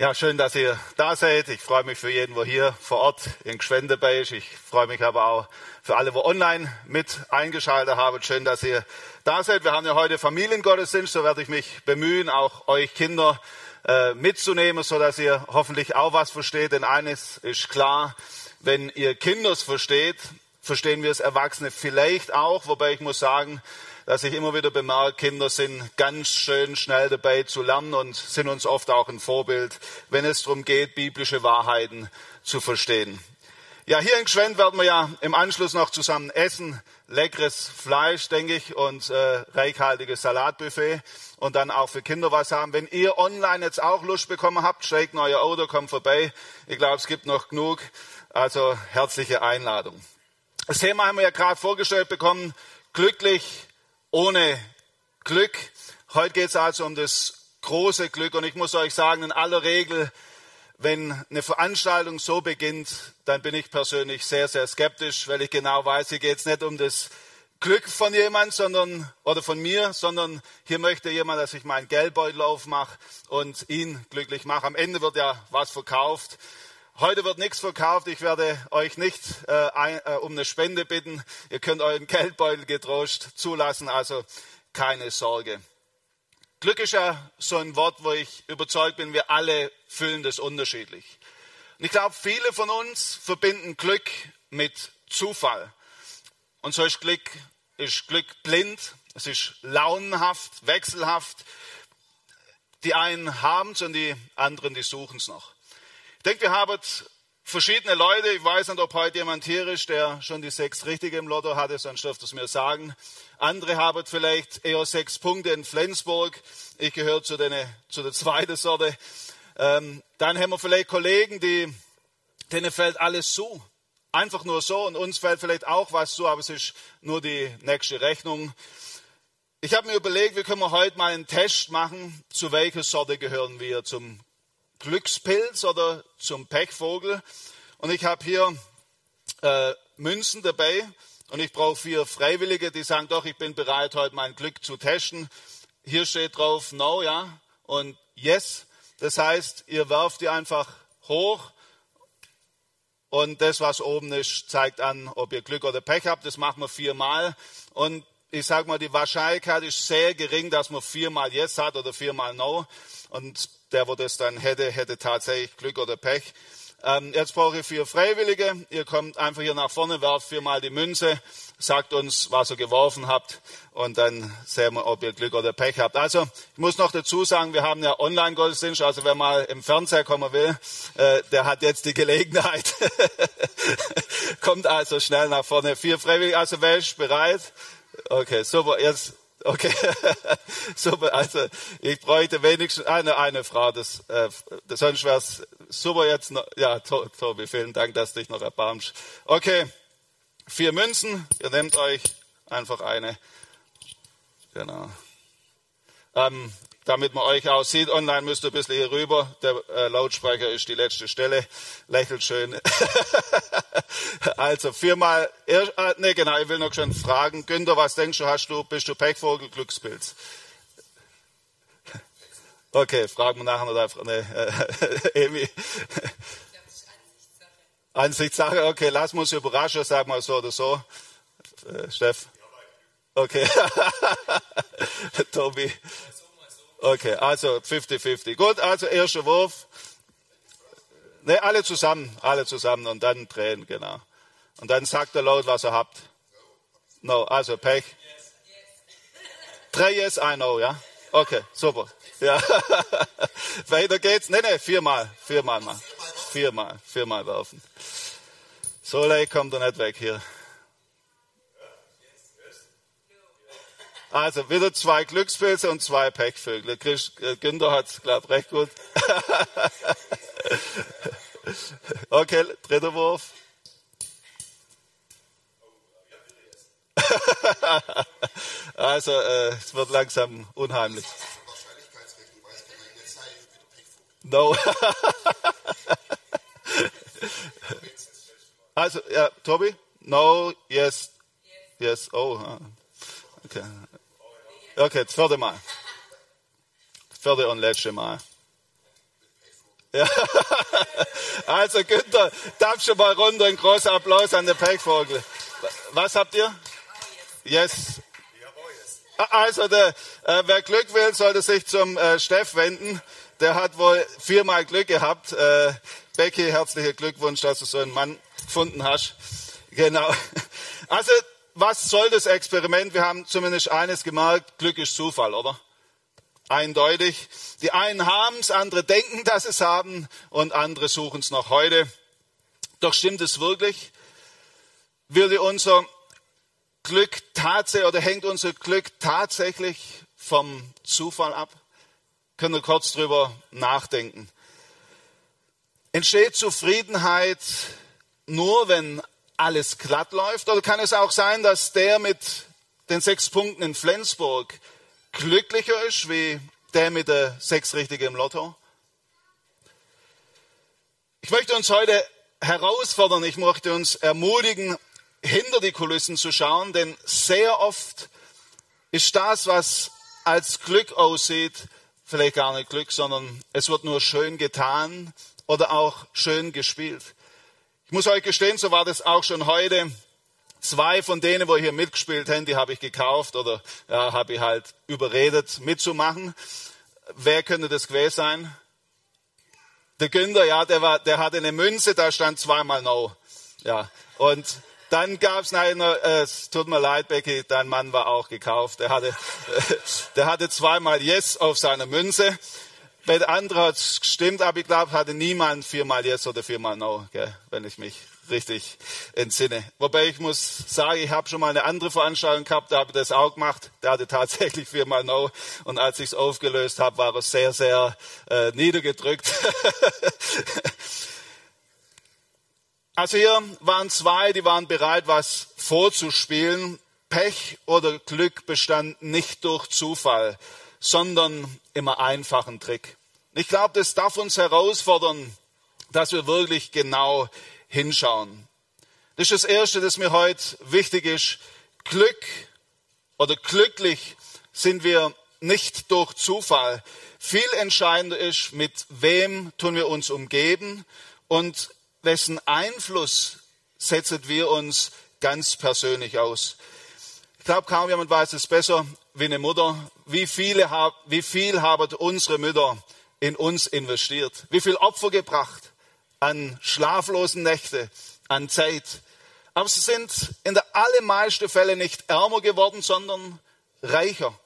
Ja, schön, dass ihr da seid. Ich freue mich für jeden, wo hier vor Ort in Gschwend dabei ist. Ich freue mich aber auch für alle, wo online mit eingeschaltet haben. Schön, dass ihr da seid. Wir haben ja heute Familiengottesdienst, so werde ich mich bemühen, auch euch Kinder äh, mitzunehmen, so dass ihr hoffentlich auch was versteht. Denn eines ist klar, wenn ihr Kinders versteht, verstehen wir es Erwachsene vielleicht auch. Wobei ich muss sagen, dass ich immer wieder bemerke, Kinder sind ganz schön schnell dabei zu lernen und sind uns oft auch ein Vorbild, wenn es darum geht, biblische Wahrheiten zu verstehen. Ja, hier in Gschwend werden wir ja im Anschluss noch zusammen essen. Leckeres Fleisch, denke ich, und äh, reichhaltiges Salatbuffet und dann auch für Kinder was haben. Wenn ihr online jetzt auch Lust bekommen habt, steigt in euer Auto, kommt vorbei. Ich glaube, es gibt noch genug. Also herzliche Einladung. Das Thema haben wir ja gerade vorgestellt bekommen. Glücklich ohne Glück. Heute geht es also um das große Glück. Und ich muss euch sagen, in aller Regel, wenn eine Veranstaltung so beginnt, dann bin ich persönlich sehr, sehr skeptisch, weil ich genau weiß, hier geht es nicht um das Glück von jemand, sondern oder von mir, sondern hier möchte jemand, dass ich meinen Geldbeutel aufmache und ihn glücklich mache. Am Ende wird ja was verkauft. Heute wird nichts verkauft. Ich werde euch nicht äh, ein, äh, um eine Spende bitten. Ihr könnt euren Geldbeutel getrost zulassen, also keine Sorge. Glück ist ja so ein Wort, wo ich überzeugt bin, wir alle fühlen das unterschiedlich. Und ich glaube, viele von uns verbinden Glück mit Zufall. Und so ist Glück, ist Glück blind, es ist launenhaft, wechselhaft. Die einen haben es und die anderen, die suchen es noch. Ich denke, wir haben verschiedene Leute. Ich weiß nicht, ob heute jemand hier ist, der schon die sechs Richtige im Lotto hatte, sonst dürft es mir sagen. Andere haben vielleicht eher sechs Punkte in Flensburg. Ich gehöre zu, den, zu der zweiten Sorte. Ähm, dann haben wir vielleicht Kollegen, die, denen fällt alles zu. Einfach nur so. Und uns fällt vielleicht auch was zu, aber es ist nur die nächste Rechnung. Ich habe mir überlegt, wie können wir heute mal einen Test machen, zu welcher Sorte gehören wir, zum Glückspilz oder zum Pechvogel. Und ich habe hier äh, Münzen dabei und ich brauche vier Freiwillige, die sagen, doch, ich bin bereit, heute mein Glück zu testen. Hier steht drauf No, ja, und Yes. Das heißt, ihr werft die einfach hoch und das, was oben ist, zeigt an, ob ihr Glück oder Pech habt. Das machen wir viermal. Und ich sage mal, die Wahrscheinlichkeit ist sehr gering, dass man viermal Yes hat oder viermal No. Und der, wo das dann hätte, hätte tatsächlich Glück oder Pech. Ähm, jetzt brauche ich vier Freiwillige. Ihr kommt einfach hier nach vorne, werft viermal die Münze, sagt uns, was ihr geworfen habt und dann sehen wir, ob ihr Glück oder Pech habt. Also, ich muss noch dazu sagen, wir haben ja Online-Gottesdienst, also wer mal im Fernseher kommen will, äh, der hat jetzt die Gelegenheit. kommt also schnell nach vorne. Vier Freiwillige, also wer bereit? Okay, super, jetzt Okay, super. Also ich bräuchte wenigstens eine, eine Frau. Das, äh, sonst wäre es super jetzt. Noch, ja, Tobi, vielen Dank, dass du dich noch erbarmst. Okay, vier Münzen. Ihr nehmt euch einfach eine. Genau. Ähm, damit man euch auch sieht. Online müsst ihr ein bisschen hier rüber. Der äh, Lautsprecher ist die letzte Stelle. Lächelt schön. also viermal, äh, ne genau, ich will noch schon fragen. Günther, was denkst du, hast du, bist du Pechvogel, Glückspilz? Okay, fragen wir nachher noch einfach, ne, äh, Emi. Ansichtssache, okay, lass uns überraschen, sag mal so oder so. Äh, Steff? Okay. Tobi. Okay, also 50-50. Gut, also erster Wurf. Ne, alle zusammen, alle zusammen und dann drehen, genau. Und dann sagt er laut, was er habt. No, also Pech. Drei Yes, I know, ja? Okay, super. Ja. Weiter geht's. Ne, ne, viermal, viermal mal. Viermal, viermal werfen. So leicht kommt er nicht weg hier. Also wieder zwei Glückspilze und zwei Pechvögel. Äh, Günther hat es, glaube ich, recht gut. okay, dritter Wurf. also äh, es wird langsam unheimlich. No. also, ja, Tobi? No, yes, yes, oh. Okay. Okay, das vierte Mal. Das vierte und letzte Mal. Ja. Also Günther, darf schon mal runter, ein großer Applaus an den Pechvogel. Was habt ihr? Yes. Also der, äh, wer Glück will, sollte sich zum äh, Steff wenden. Der hat wohl viermal Glück gehabt. Äh, Becky, herzlichen Glückwunsch, dass du so einen Mann gefunden hast. Genau. Also was soll das Experiment? Wir haben zumindest eines gemerkt, Glück ist Zufall, oder? Eindeutig. Die einen haben es, andere denken, dass es haben und andere suchen es noch heute. Doch stimmt es wirklich? Würde unser Glück tatsächlich oder hängt unser Glück tatsächlich vom Zufall ab? Können wir kurz drüber nachdenken. Entsteht Zufriedenheit nur, wenn alles glatt läuft? Oder kann es auch sein, dass der mit den sechs Punkten in Flensburg glücklicher ist wie der mit der sechs Richtige im Lotto? Ich möchte uns heute herausfordern, ich möchte uns ermutigen, hinter die Kulissen zu schauen, denn sehr oft ist das, was als Glück aussieht, vielleicht gar nicht Glück, sondern es wird nur schön getan oder auch schön gespielt. Ich muss euch gestehen, so war das auch schon heute. Zwei von denen, wo hier mitgespielt haben, die habe ich gekauft oder ja, habe ich halt überredet mitzumachen. Wer könnte das gewesen sein? Der Günther, ja, der, war, der hatte eine Münze, da stand zweimal No. Ja, und dann gab es einer, äh, es tut mir leid, Becky, dein Mann war auch gekauft. Der hatte, äh, der hatte zweimal Yes auf seiner Münze. Der anderen hat es gestimmt, aber ich glaube, hatte niemand viermal Yes oder viermal No, gell, wenn ich mich richtig entsinne. Wobei ich muss sagen, ich habe schon mal eine andere Veranstaltung gehabt, da habe ich das auch gemacht. Der hatte tatsächlich viermal No. Und als ich es aufgelöst habe, war er sehr, sehr äh, niedergedrückt. also hier waren zwei, die waren bereit, was vorzuspielen. Pech oder Glück bestand nicht durch Zufall, sondern immer einfachen Trick. Ich glaube, das darf uns herausfordern, dass wir wirklich genau hinschauen. Das ist das Erste, das mir heute wichtig ist. Glück oder glücklich sind wir nicht durch Zufall. Viel entscheidender ist, mit wem tun wir uns umgeben und wessen Einfluss setzen wir uns ganz persönlich aus. Ich glaube, kaum jemand weiß es besser wie eine Mutter. Wie, viele, wie viel haben unsere Mütter in uns investiert, wie viel Opfer gebracht an schlaflosen Nächte, an Zeit. Aber sie sind in der allermeisten Fälle nicht ärmer geworden, sondern reicher.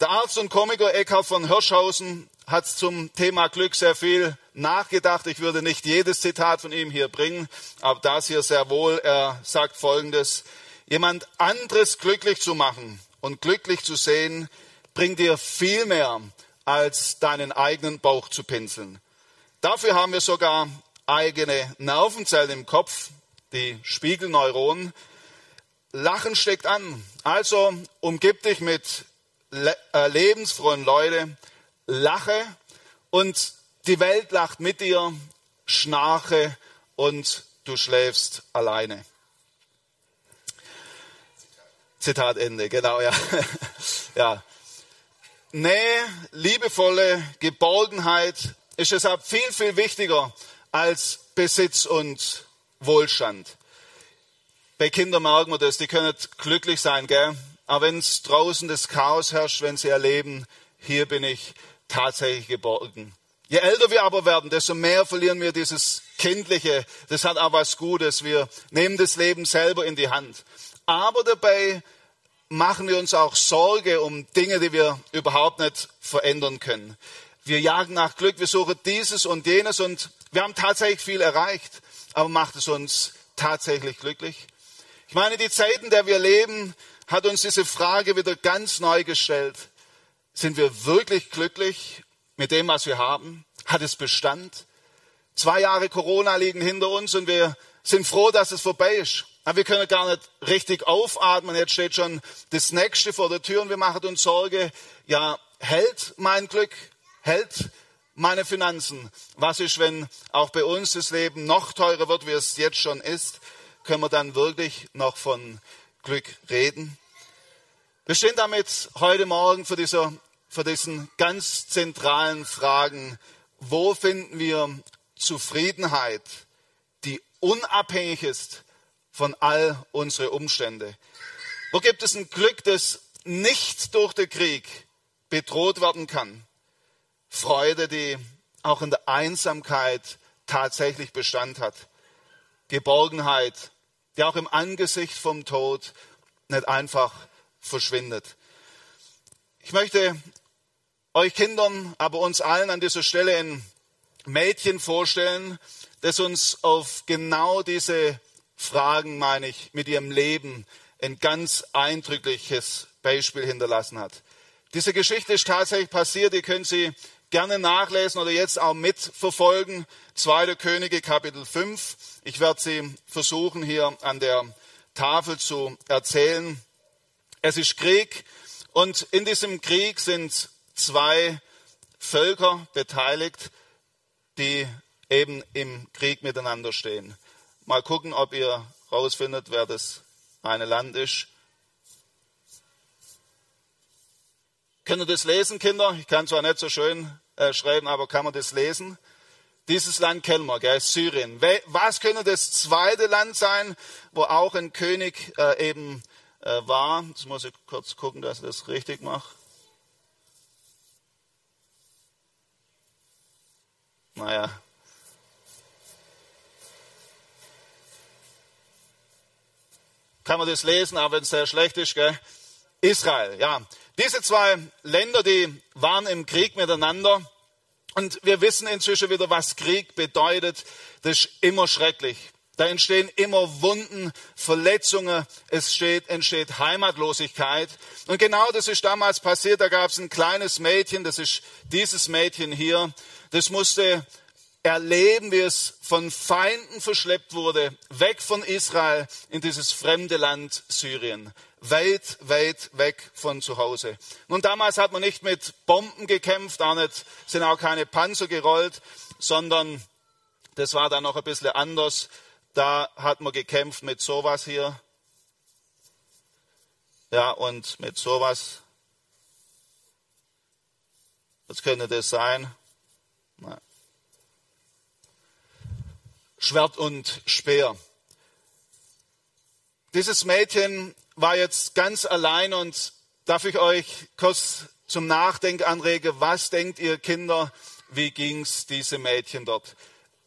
Der Arzt und Komiker Eckhard von Hirschhausen hat zum Thema Glück sehr viel nachgedacht. Ich würde nicht jedes Zitat von ihm hier bringen, aber das hier sehr wohl. Er sagt Folgendes. Jemand anderes glücklich zu machen und glücklich zu sehen, bringt dir viel mehr als deinen eigenen Bauch zu pinseln. Dafür haben wir sogar eigene Nervenzellen im Kopf, die Spiegelneuronen. Lachen steckt an. Also umgib dich mit äh, lebensfrohen Leuten, lache und die Welt lacht mit dir, schnarche und du schläfst alleine. Zitat Ende, genau, ja. ja. Nähe, liebevolle Geborgenheit ist deshalb viel, viel wichtiger als Besitz und Wohlstand. Bei Kindern merken wir das, die können glücklich sein, gell? Aber wenn es draußen das Chaos herrscht, wenn sie erleben, hier bin ich tatsächlich geborgen. Je älter wir aber werden, desto mehr verlieren wir dieses Kindliche. Das hat auch was Gutes. Wir nehmen das Leben selber in die Hand. Aber dabei machen wir uns auch Sorge um Dinge, die wir überhaupt nicht verändern können. Wir jagen nach Glück, wir suchen dieses und jenes und wir haben tatsächlich viel erreicht, aber macht es uns tatsächlich glücklich? Ich meine, die Zeiten, in der wir leben, hat uns diese Frage wieder ganz neu gestellt. Sind wir wirklich glücklich mit dem, was wir haben? Hat es Bestand? Zwei Jahre Corona liegen hinter uns und wir sind froh, dass es vorbei ist. Wir können gar nicht richtig aufatmen. Jetzt steht schon das Nächste vor der Tür und wir machen uns Sorge. Ja, hält mein Glück? Hält meine Finanzen? Was ist, wenn auch bei uns das Leben noch teurer wird, wie es jetzt schon ist? Können wir dann wirklich noch von Glück reden? Wir stehen damit heute Morgen vor, dieser, vor diesen ganz zentralen Fragen wo finden wir Zufriedenheit, die unabhängig ist von all unseren Umständen? Wo gibt es ein Glück, das nicht durch den Krieg bedroht werden kann? Freude, die auch in der Einsamkeit tatsächlich Bestand hat. Geborgenheit, die auch im Angesicht vom Tod nicht einfach verschwindet. Ich möchte euch Kindern, aber uns allen an dieser Stelle ein Mädchen vorstellen, das uns auf genau diese Fragen, meine ich, mit ihrem Leben ein ganz eindrückliches Beispiel hinterlassen hat. Diese Geschichte ist tatsächlich passiert, die können Sie gerne nachlesen oder jetzt auch mitverfolgen. Zweite Könige Kapitel 5. Ich werde sie versuchen hier an der Tafel zu erzählen. Es ist Krieg und in diesem Krieg sind zwei Völker beteiligt, die eben im Krieg miteinander stehen. Mal gucken, ob ihr rausfindet, wer das eine Land ist. Könnt ihr das lesen, Kinder? Ich kann zwar nicht so schön äh, schreiben, aber kann man das lesen? Dieses Land kennen wir, gell? Syrien. Was könnte das zweite Land sein, wo auch ein König äh, eben äh, war? Jetzt muss ich kurz gucken, dass ich das richtig mache. Naja. Kann man das lesen, aber wenn es sehr schlecht ist, gell? Israel, ja. Diese zwei Länder, die waren im Krieg miteinander. Und wir wissen inzwischen wieder, was Krieg bedeutet. Das ist immer schrecklich. Da entstehen immer Wunden, Verletzungen, es steht, entsteht Heimatlosigkeit. Und genau das ist damals passiert. Da gab es ein kleines Mädchen, das ist dieses Mädchen hier. Das musste erleben, wie es von Feinden verschleppt wurde, weg von Israel in dieses fremde Land Syrien weit, weit weg von zu Hause. Nun, damals hat man nicht mit Bomben gekämpft, auch nicht, sind auch keine Panzer gerollt, sondern das war dann noch ein bisschen anders. Da hat man gekämpft mit sowas hier. Ja, und mit sowas. Was könnte das sein? Schwert und Speer. Dieses Mädchen war jetzt ganz allein und darf ich euch kurz zum Nachdenken anregen, was denkt ihr Kinder, wie ging es diesem Mädchen dort?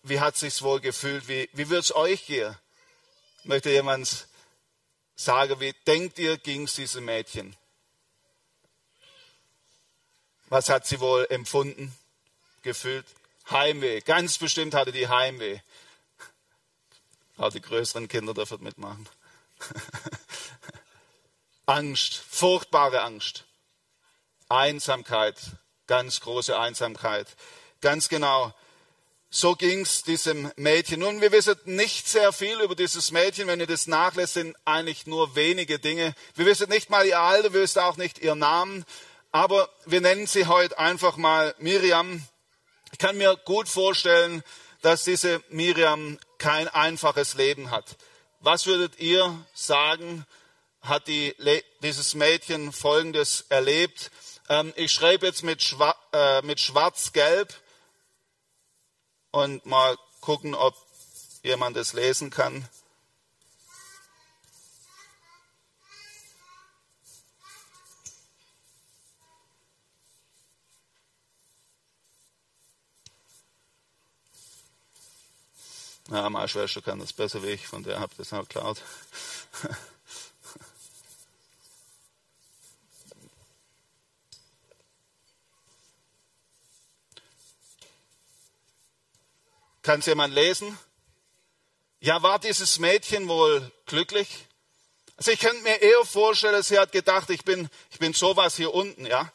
Wie hat sich's wohl gefühlt? Wie, wie wird es euch gehen? Möchte jemand sagen, wie denkt ihr, ging es diesem Mädchen? Was hat sie wohl empfunden, gefühlt? Heimweh. Ganz bestimmt hatte die Heimweh. Auch die größeren Kinder dürfen mitmachen. Angst, furchtbare Angst. Einsamkeit, ganz große Einsamkeit. Ganz genau. So ging es diesem Mädchen. Nun, wir wissen nicht sehr viel über dieses Mädchen. Wenn ihr das nachlässt, sind eigentlich nur wenige Dinge. Wir wissen nicht mal ihr Alter, wir wissen auch nicht ihr Namen. Aber wir nennen sie heute einfach mal Miriam. Ich kann mir gut vorstellen, dass diese Miriam kein einfaches Leben hat. Was würdet ihr sagen, hat die, dieses Mädchen Folgendes erlebt. Ähm, ich schreibe jetzt mit, Schwa äh, mit Schwarz-Gelb und mal gucken, ob jemand es lesen kann. Ja, meine Schwester kann das besser wie ich, von der habe ich das auch geklaut. Kann es jemand lesen? Ja, war dieses Mädchen wohl glücklich? Also ich könnte mir eher vorstellen, sie hat gedacht, ich bin, ich bin sowas hier unten, ja.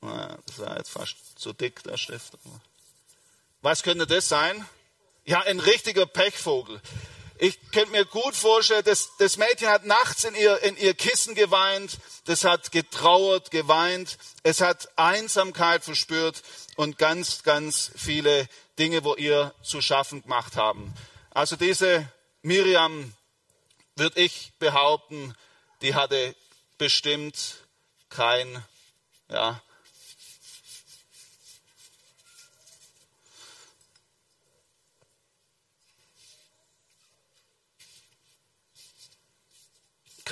Das war jetzt fast zu dick, der Stift. Was könnte das sein? Ja, ein richtiger Pechvogel. Ich könnte mir gut vorstellen, das, das Mädchen hat nachts in ihr, in ihr Kissen geweint, das hat getrauert, geweint, es hat Einsamkeit verspürt und ganz, ganz viele Dinge, wo ihr zu schaffen gemacht haben. Also diese Miriam, würde ich behaupten, die hatte bestimmt kein, ja,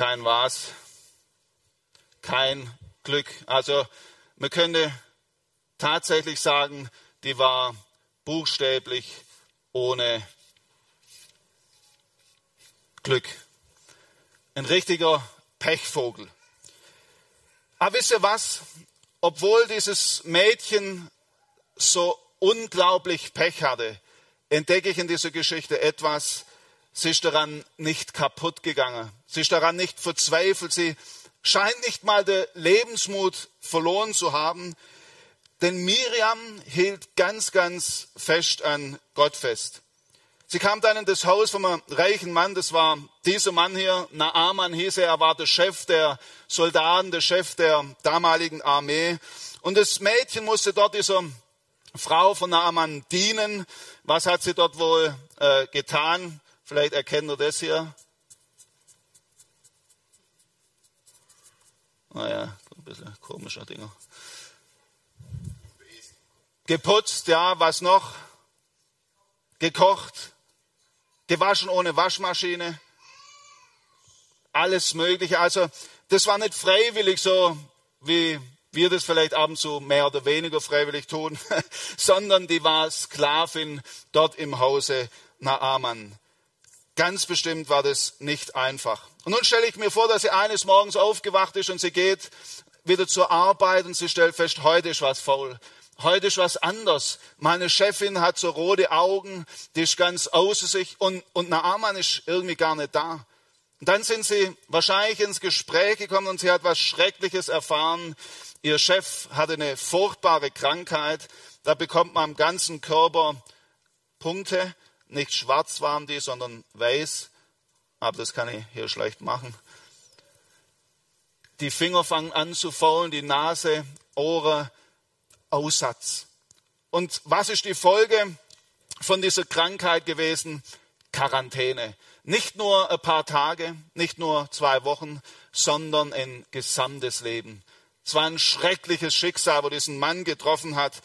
kein was, kein Glück. Also man könnte tatsächlich sagen, die war buchstäblich ohne Glück. Ein richtiger Pechvogel. Aber wisst ihr was? Obwohl dieses Mädchen so unglaublich Pech hatte, entdecke ich in dieser Geschichte etwas, sie ist daran nicht kaputt gegangen. Sie ist daran nicht verzweifelt. Sie scheint nicht mal den Lebensmut verloren zu haben. Denn Miriam hielt ganz, ganz fest an Gott fest. Sie kam dann in das Haus von einem reichen Mann, das war dieser Mann hier, Naaman hieß er, er war der Chef der Soldaten, der Chef der damaligen Armee. Und das Mädchen musste dort dieser Frau von Naaman dienen. Was hat sie dort wohl äh, getan? Vielleicht erkennt ihr das hier. Naja, ein bisschen komischer Dinger. Geputzt, ja, was noch? Gekocht, gewaschen ohne Waschmaschine, alles Mögliche. Also das war nicht freiwillig so, wie wir das vielleicht ab und zu mehr oder weniger freiwillig tun, sondern die war Sklavin dort im Hause Naaman. Ganz bestimmt war das nicht einfach. Und nun stelle ich mir vor, dass sie eines Morgens aufgewacht ist und sie geht wieder zur Arbeit und sie stellt fest, heute ist was faul. Heute ist was anders. Meine Chefin hat so rote Augen, die ist ganz außer sich und, und Naaman ist irgendwie gar nicht da. Und dann sind sie wahrscheinlich ins Gespräch gekommen und sie hat was Schreckliches erfahren. Ihr Chef hatte eine furchtbare Krankheit. Da bekommt man am ganzen Körper Punkte. Nicht schwarz waren die, sondern weiß. Aber das kann ich hier schlecht machen. Die Finger fangen an zu faulen, die Nase, Ohren, Aussatz. Und was ist die Folge von dieser Krankheit gewesen? Quarantäne. Nicht nur ein paar Tage, nicht nur zwei Wochen, sondern ein gesamtes Leben. Es war ein schreckliches Schicksal, wo diesen Mann getroffen hat.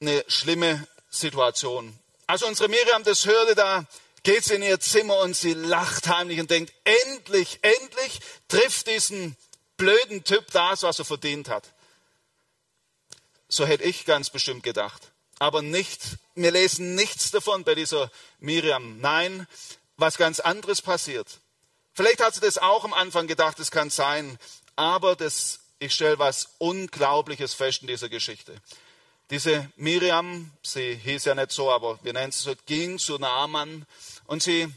Eine schlimme Situation. Als unsere Miriam das hörte, da geht sie in ihr Zimmer und sie lacht heimlich und denkt, endlich, endlich trifft diesen blöden Typ das, was er verdient hat. So hätte ich ganz bestimmt gedacht. Aber nicht, wir lesen nichts davon bei dieser Miriam. Nein, was ganz anderes passiert. Vielleicht hat sie das auch am Anfang gedacht, das kann sein. Aber das, ich stelle was Unglaubliches fest in dieser Geschichte. Diese Miriam, sie hieß ja nicht so, aber wir nennen sie so, ging zu Naaman und sie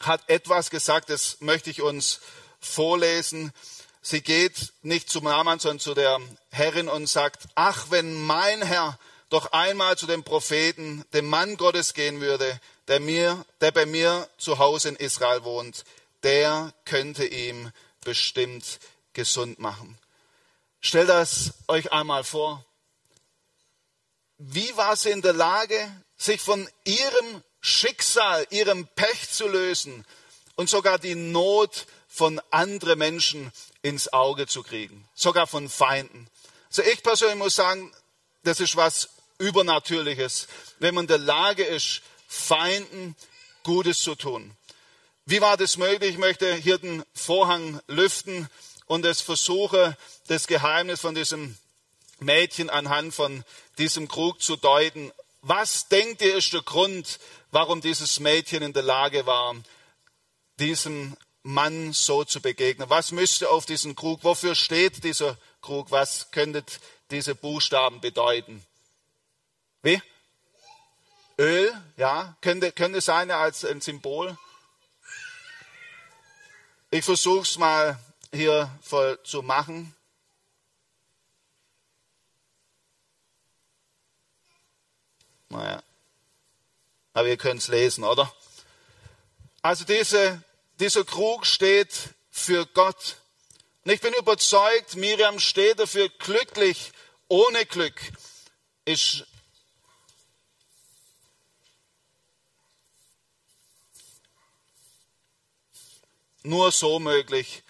hat etwas gesagt, das möchte ich uns vorlesen. Sie geht nicht zum Naaman, sondern zu der Herrin und sagt, ach, wenn mein Herr doch einmal zu dem Propheten, dem Mann Gottes gehen würde, der, mir, der bei mir zu Hause in Israel wohnt, der könnte ihm bestimmt gesund machen. Stellt das euch einmal vor. Wie war sie in der Lage, sich von ihrem Schicksal, ihrem Pech zu lösen und sogar die Not von anderen Menschen ins Auge zu kriegen, sogar von Feinden. Also ich persönlich muss sagen, das ist was Übernatürliches, wenn man in der Lage ist, Feinden Gutes zu tun. Wie war das möglich? Ich möchte hier den Vorhang lüften und es versuche, das Geheimnis von diesem Mädchen anhand von diesem Krug zu deuten. Was denkt ihr ist der Grund, warum dieses Mädchen in der Lage war, diesem Mann so zu begegnen? Was müsste auf diesem Krug, wofür steht dieser Krug? Was könnte diese Buchstaben bedeuten? Wie? Öl, ja, könnte, könnte sein als ein Symbol. Ich versuche es mal hier voll zu machen. Naja, aber ihr könnt es lesen, oder? Also diese dieser Krug steht für Gott. Und ich bin überzeugt, Miriam steht dafür glücklich, ohne Glück ist nur so möglich,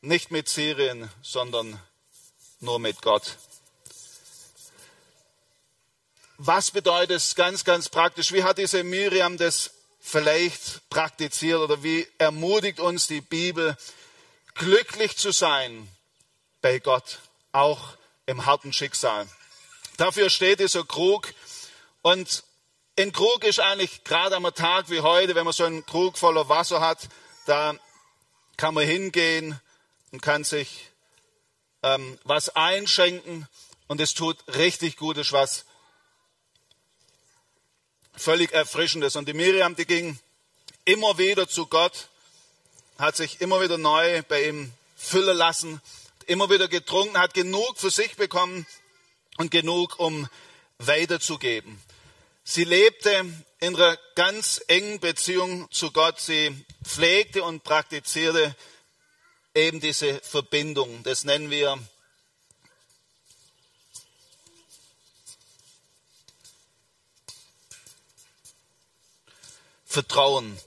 nicht mit Syrien, sondern nur mit Gott. Was bedeutet es ganz, ganz praktisch? Wie hat diese Miriam das vielleicht praktiziert oder wie ermutigt uns die Bibel. glücklich zu sein bei Gott, auch im harten Schicksal. Dafür steht dieser Krug. Und ein Krug ist eigentlich gerade am Tag wie heute, wenn man so einen Krug voller Wasser hat, da kann man hingehen und kann sich ähm, was einschenken und es tut richtig Gutes, was völlig Erfrischendes. Und die Miriam, die ging immer wieder zu Gott, hat sich immer wieder neu bei ihm füllen lassen, immer wieder getrunken, hat genug für sich bekommen und genug, um weiterzugeben. Sie lebte in einer ganz engen Beziehung zu Gott. Sie pflegte und praktizierte eben diese Verbindung. Das nennen wir Vertrauen.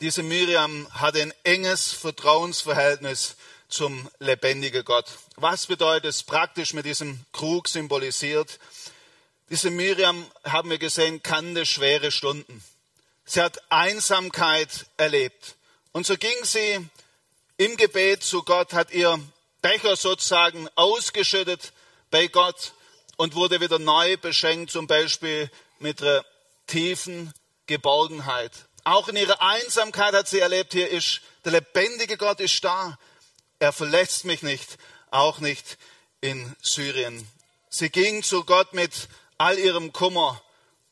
Diese Miriam hatte ein enges Vertrauensverhältnis zum lebendigen Gott. Was bedeutet es praktisch mit diesem Krug symbolisiert? Diese Miriam, haben wir gesehen, kannte schwere Stunden. Sie hat Einsamkeit erlebt. Und so ging sie im Gebet zu Gott, hat ihr Becher sozusagen ausgeschüttet bei Gott und wurde wieder neu beschenkt, zum Beispiel mit einer tiefen Geborgenheit. Auch in ihrer Einsamkeit hat sie erlebt, hier ist der lebendige Gott ist da. Er verlässt mich nicht, auch nicht in Syrien. Sie ging zu Gott mit all ihrem Kummer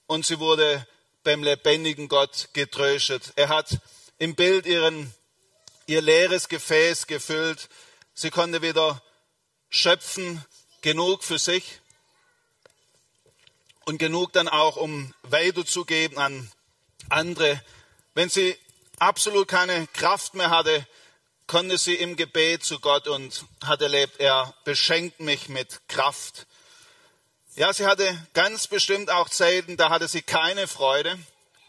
und sie wurde beim lebendigen Gott getröstet. Er hat im Bild ihren, ihr leeres Gefäß gefüllt. Sie konnte wieder schöpfen, genug für sich und genug dann auch, um weiterzugeben an andere. Wenn sie absolut keine Kraft mehr hatte, konnte sie im Gebet zu Gott und hat erlebt, er beschenkt mich mit Kraft. Ja, sie hatte ganz bestimmt auch Zeiten, da hatte sie keine Freude,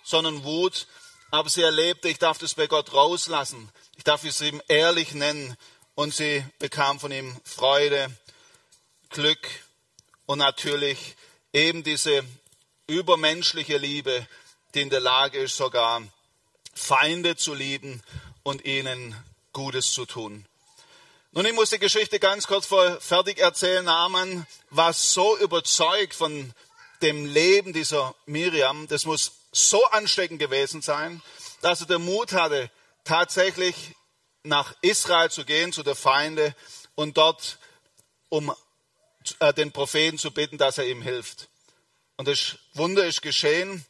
sondern Wut, aber sie erlebte, ich darf das bei Gott rauslassen, ich darf es ihm ehrlich nennen und sie bekam von ihm Freude, Glück und natürlich eben diese übermenschliche Liebe, die in der Lage ist, sogar Feinde zu lieben und ihnen Gutes zu tun. Nun, ich muss die Geschichte ganz kurz fertig erzählen. Naaman war so überzeugt von dem Leben dieser Miriam, das muss so ansteckend gewesen sein, dass er den Mut hatte, tatsächlich nach Israel zu gehen, zu der Feinde und dort um äh, den Propheten zu bitten, dass er ihm hilft. Und das Wunder ist geschehen.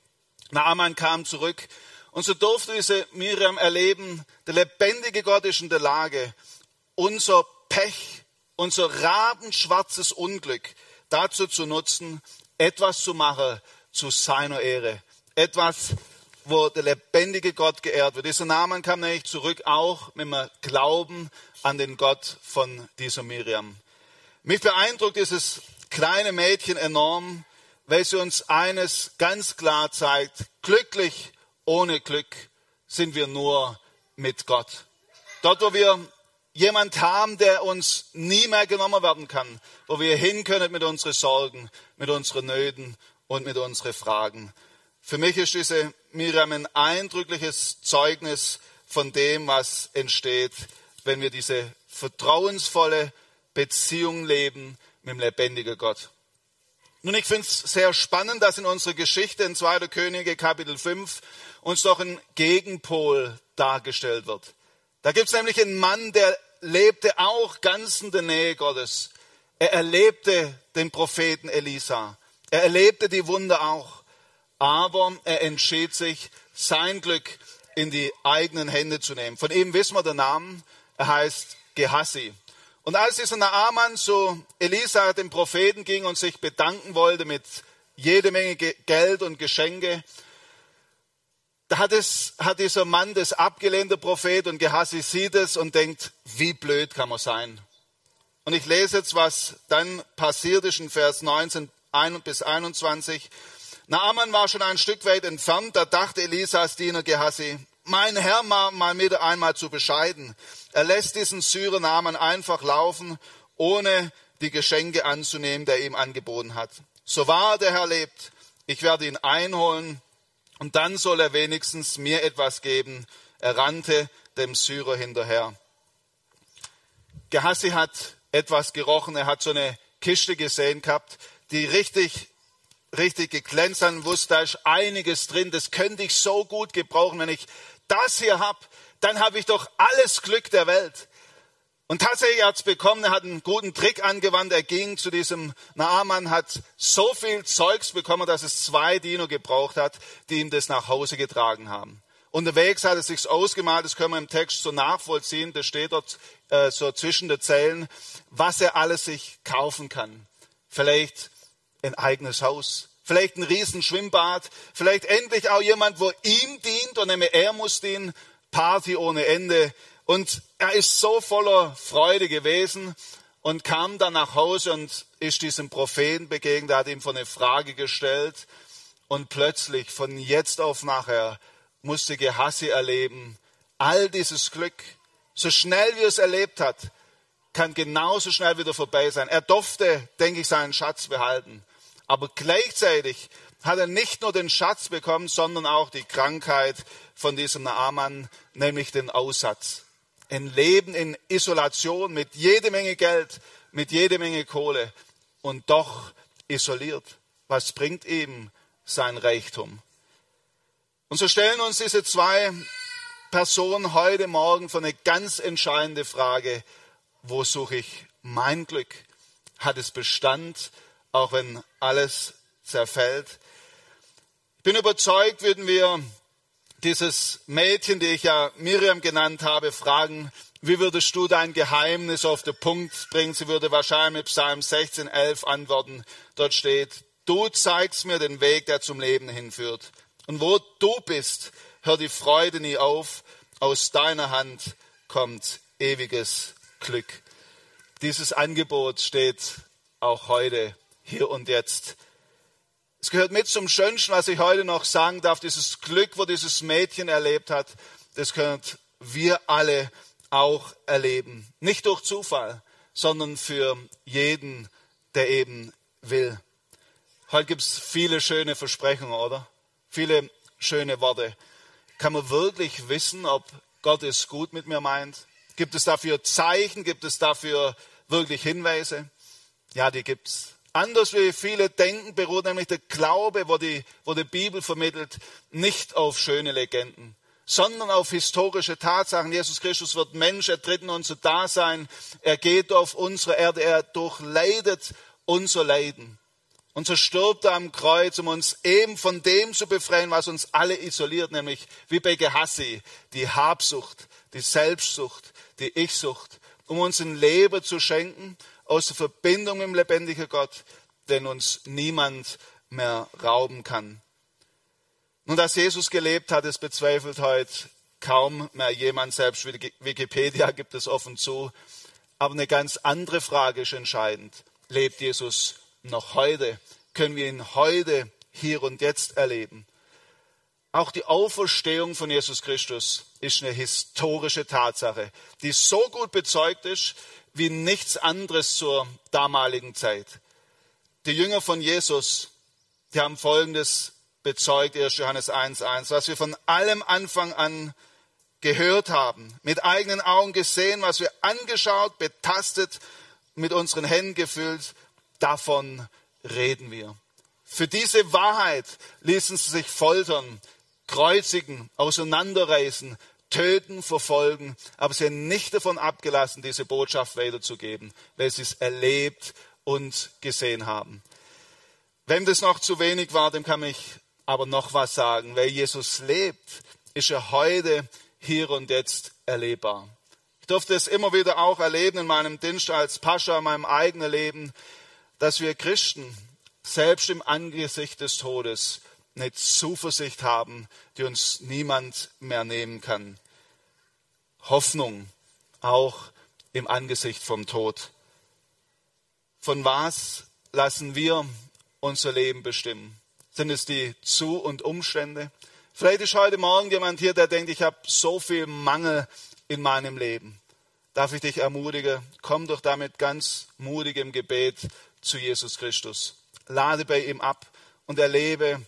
Naaman kam zurück und so durfte diese Miriam erleben, der lebendige Gott ist in der Lage, unser Pech, unser rabenschwarzes Unglück dazu zu nutzen, etwas zu machen zu seiner Ehre. Etwas, wo der lebendige Gott geehrt wird. Dieser Name kam nämlich zurück auch mit dem Glauben an den Gott von dieser Miriam. Mich beeindruckt dieses kleine Mädchen enorm, weil sie uns eines ganz klar zeigt. Glücklich ohne Glück sind wir nur mit Gott. Dort, wo wir jemand haben, der uns nie mehr genommen werden kann, wo wir hin können mit unseren Sorgen, mit unseren Nöten und mit unseren Fragen. Für mich ist diese Miriam ein eindrückliches Zeugnis von dem, was entsteht, wenn wir diese vertrauensvolle Beziehung leben mit dem lebendigen Gott. Nun, ich finde es sehr spannend, dass in unserer Geschichte in 2. Könige Kapitel 5 uns doch ein Gegenpol dargestellt wird. Da gibt es nämlich einen Mann, der lebte auch ganz in der Nähe Gottes. Er erlebte den Propheten Elisa. Er erlebte die Wunder auch. Aber er entschied sich, sein Glück in die eigenen Hände zu nehmen. Von ihm wissen wir den Namen. Er heißt Gehassi. Und als dieser Naaman zu Elisa, dem Propheten, ging und sich bedanken wollte mit jede Menge Geld und Geschenke, da hat, es, hat dieser Mann das abgelehnt, der Prophet, und Gehasi sieht es und denkt, wie blöd kann man sein. Und ich lese jetzt, was dann passiert ist in Vers 19 bis 21. Naaman war schon ein Stück weit entfernt, da dachte Elisas Diener Gehasi, mein Herr mal wieder einmal zu bescheiden. Er lässt diesen Syrer Namen einfach laufen, ohne die Geschenke anzunehmen, der ihm angeboten hat. So wahr der Herr lebt, ich werde ihn einholen und dann soll er wenigstens mir etwas geben. Er rannte dem Syrer hinterher. Gehassi hat etwas gerochen, er hat so eine Kiste gesehen gehabt, die richtig, richtig geglänzt und wusste, da ist einiges drin, das könnte ich so gut gebrauchen, wenn ich das hier habe, dann habe ich doch alles Glück der Welt. Und tatsächlich hat es bekommen, er hat einen guten Trick angewandt, er ging zu diesem Naaman, hat so viel Zeugs bekommen, dass es zwei Diener gebraucht hat, die ihm das nach Hause getragen haben. Unterwegs hat er sich ausgemalt, das können wir im Text so nachvollziehen, das steht dort äh, so zwischen den Zeilen, was er alles sich kaufen kann. Vielleicht ein eigenes Haus, vielleicht ein Riesenschwimmbad, vielleicht endlich auch jemand, wo ihm dient und er muss dienen, Party ohne Ende. Und er ist so voller Freude gewesen und kam dann nach Hause und ist diesem Propheten begegnet, der hat ihm von eine Frage gestellt und plötzlich von jetzt auf nachher musste Gehassi erleben, all dieses Glück, so schnell wie er es erlebt hat, kann genauso schnell wieder vorbei sein. Er durfte, denke ich, seinen Schatz behalten. Aber gleichzeitig hat er nicht nur den Schatz bekommen, sondern auch die Krankheit von diesem Naaman, nämlich den Aussatz. Ein Leben in Isolation mit jede Menge Geld, mit jede Menge Kohle und doch isoliert. Was bringt ihm sein Reichtum? Und so stellen uns diese zwei Personen heute Morgen vor eine ganz entscheidende Frage. Wo suche ich mein Glück? Hat es Bestand, auch wenn alles zerfällt? Ich bin überzeugt, würden wir dieses Mädchen, die ich ja Miriam genannt habe, fragen, wie würdest du dein Geheimnis auf den Punkt bringen? Sie würde wahrscheinlich mit Psalm 16, 11 antworten. Dort steht, du zeigst mir den Weg, der zum Leben hinführt. Und wo du bist, hör die Freude nie auf. Aus deiner Hand kommt ewiges Glück. Dieses Angebot steht auch heute, hier und jetzt. Es gehört mit zum Schönsten, was ich heute noch sagen darf. Dieses Glück, wo dieses Mädchen erlebt hat, das können wir alle auch erleben. Nicht durch Zufall, sondern für jeden, der eben will. Heute gibt es viele schöne Versprechungen, oder? viele schöne Worte. Kann man wirklich wissen, ob Gott es gut mit mir meint? Gibt es dafür Zeichen? Gibt es dafür wirklich Hinweise? Ja, die gibt es. Anders wie viele denken, beruht nämlich der Glaube, wo die, wo die Bibel vermittelt, nicht auf schöne Legenden, sondern auf historische Tatsachen. Jesus Christus wird Mensch, er tritt in unser Dasein, er geht auf unsere Erde, er durchleidet unser Leiden. Und so stirbt er am Kreuz, um uns eben von dem zu befreien, was uns alle isoliert, nämlich wie bei Gehassi, die Habsucht, die Selbstsucht, die Ichsucht, um uns ein Leben zu schenken aus der Verbindung dem lebendigen Gott, den uns niemand mehr rauben kann. Nun, dass Jesus gelebt hat, es bezweifelt heute kaum mehr jemand, selbst Wikipedia gibt es offen zu. Aber eine ganz andere Frage ist entscheidend. Lebt Jesus noch heute, können wir ihn heute, hier und jetzt erleben. Auch die Auferstehung von Jesus Christus ist eine historische Tatsache, die so gut bezeugt ist wie nichts anderes zur damaligen Zeit. Die Jünger von Jesus, die haben Folgendes bezeugt, 1. Johannes 1.1, was wir von allem Anfang an gehört haben, mit eigenen Augen gesehen, was wir angeschaut, betastet, mit unseren Händen gefüllt, davon reden wir. Für diese Wahrheit ließen sie sich foltern, kreuzigen, auseinanderreißen, töten, verfolgen, aber sie haben nicht davon abgelassen, diese Botschaft weiterzugeben, weil sie es erlebt und gesehen haben. Wenn das noch zu wenig war, dem kann ich aber noch was sagen. Weil Jesus lebt, ist er heute, hier und jetzt erlebbar. Ich durfte es immer wieder auch erleben in meinem Dienst als Pascha, in meinem eigenen Leben, dass wir Christen selbst im Angesicht des Todes eine Zuversicht haben, die uns niemand mehr nehmen kann. Hoffnung auch im Angesicht vom Tod. Von was lassen wir unser Leben bestimmen? Sind es die Zu- und Umstände? Vielleicht ist heute Morgen jemand hier, der denkt, ich habe so viel Mangel in meinem Leben. Darf ich dich ermutigen, komm doch damit ganz mutig im Gebet zu Jesus Christus. Lade bei ihm ab und erlebe,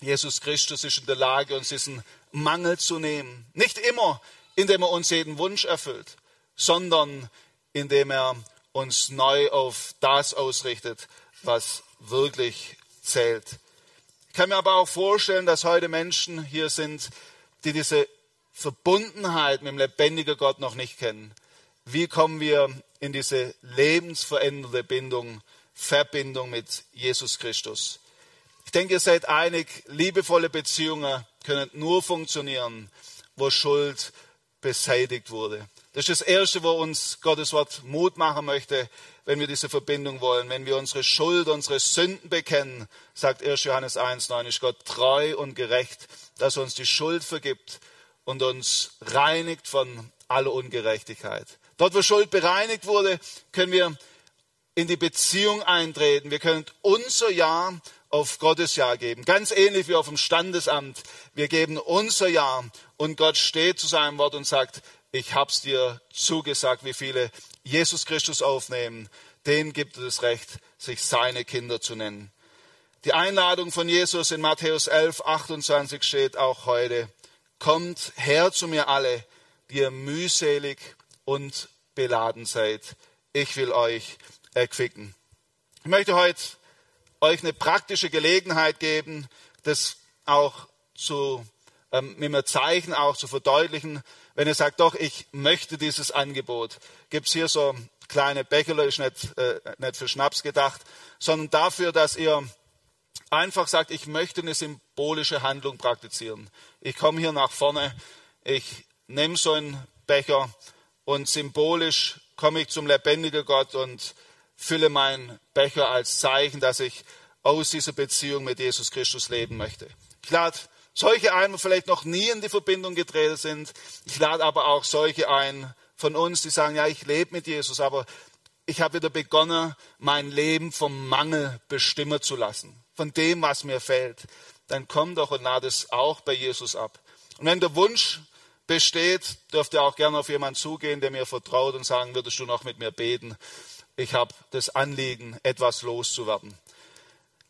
Jesus Christus ist in der Lage, uns diesen Mangel zu nehmen. Nicht immer, indem er uns jeden Wunsch erfüllt, sondern indem er uns neu auf das ausrichtet, was wirklich zählt. Ich kann mir aber auch vorstellen, dass heute Menschen hier sind, die diese Verbundenheit mit dem lebendigen Gott noch nicht kennen. Wie kommen wir in diese lebensverändernde Bindung, Verbindung mit Jesus Christus? Ich denke, ihr seid einig, liebevolle Beziehungen können nur funktionieren, wo Schuld beseitigt wurde. Das ist das Erste, wo uns Gottes Wort Mut machen möchte, wenn wir diese Verbindung wollen. Wenn wir unsere Schuld, unsere Sünden bekennen, sagt 1. Johannes 1,9, ist Gott treu und gerecht, dass er uns die Schuld vergibt und uns reinigt von aller Ungerechtigkeit. Dort, wo Schuld bereinigt wurde, können wir in die Beziehung eintreten. Wir können unser Ja auf Gottes Ja geben. Ganz ähnlich wie auf dem Standesamt. Wir geben unser Ja und Gott steht zu seinem Wort und sagt, ich hab's dir zugesagt, wie viele Jesus Christus aufnehmen. Denen gibt es das Recht, sich seine Kinder zu nennen. Die Einladung von Jesus in Matthäus 11, 28 steht auch heute. Kommt her zu mir alle, die ihr mühselig und beladen seid. Ich will euch erquicken. Ich möchte heute euch eine praktische Gelegenheit geben, das auch zu, ähm, mit einem Zeichen auch zu verdeutlichen. Wenn ihr sagt, doch, ich möchte dieses Angebot, gibt es hier so kleine Becherler, ist nicht, äh, nicht für Schnaps gedacht, sondern dafür, dass ihr einfach sagt, ich möchte eine symbolische Handlung praktizieren. Ich komme hier nach vorne, ich nehme so einen Becher und symbolisch komme ich zum lebendigen Gott und fülle meinen Becher als Zeichen, dass ich aus dieser Beziehung mit Jesus Christus leben möchte. Ich lade solche ein, die vielleicht noch nie in die Verbindung getreten sind. Ich lade aber auch solche ein von uns, die sagen, ja, ich lebe mit Jesus, aber ich habe wieder begonnen, mein Leben vom Mangel bestimmen zu lassen, von dem, was mir fehlt. Dann komm doch und lade es auch bei Jesus ab. Und wenn der Wunsch besteht, dürft ihr auch gerne auf jemanden zugehen, der mir vertraut und sagen, würdest du noch mit mir beten? Ich habe das Anliegen, etwas loszuwerden.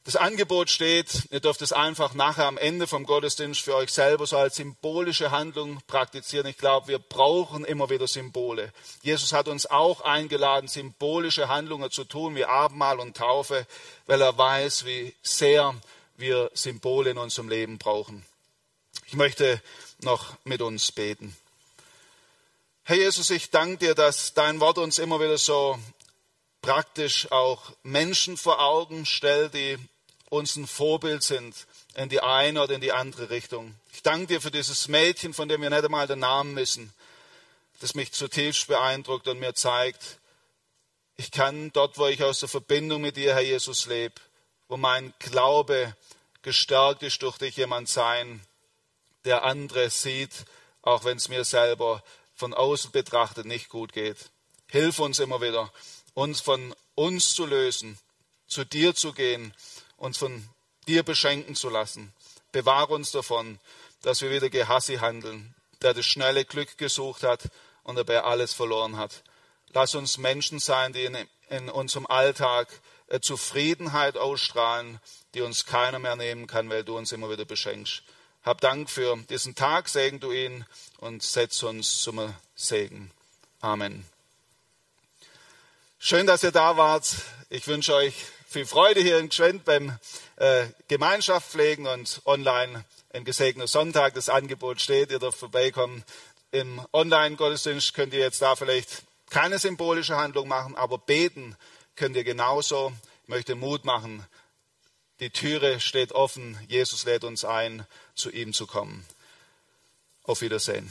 Das Angebot steht, ihr dürft es einfach nachher am Ende vom Gottesdienst für euch selber so als symbolische Handlung praktizieren. Ich glaube, wir brauchen immer wieder Symbole. Jesus hat uns auch eingeladen, symbolische Handlungen zu tun, wie Abendmahl und Taufe, weil er weiß, wie sehr wir Symbole in unserem Leben brauchen. Ich möchte noch mit uns beten. Herr Jesus, ich danke dir, dass dein Wort uns immer wieder so praktisch auch Menschen vor Augen stellt, die uns ein Vorbild sind in die eine oder in die andere Richtung. Ich danke dir für dieses Mädchen, von dem wir nicht einmal den Namen wissen, das mich zutiefst beeindruckt und mir zeigt, ich kann dort, wo ich aus der Verbindung mit dir, Herr Jesus, lebe, wo mein Glaube gestärkt ist durch dich, jemand sein, der andere sieht, auch wenn es mir selber von außen betrachtet nicht gut geht. Hilf uns immer wieder, uns von uns zu lösen, zu dir zu gehen, uns von dir beschenken zu lassen. Bewahre uns davon, dass wir wieder Gehassi handeln, der das schnelle Glück gesucht hat und dabei alles verloren hat. Lass uns Menschen sein, die in, in unserem Alltag äh, Zufriedenheit ausstrahlen, die uns keiner mehr nehmen kann, weil du uns immer wieder beschenkst. Hab Dank für diesen Tag, segen du ihn und setz uns zum Segen. Amen. Schön, dass ihr da wart. Ich wünsche euch viel Freude hier in Gschwend beim äh, Gemeinschaft pflegen und online ein gesegneter Sonntag. Das Angebot steht, ihr dürft vorbeikommen. Im Online-Gottesdienst könnt ihr jetzt da vielleicht keine symbolische Handlung machen, aber beten könnt ihr genauso. Ich möchte Mut machen. Die Türe steht offen. Jesus lädt uns ein, zu ihm zu kommen. Auf Wiedersehen.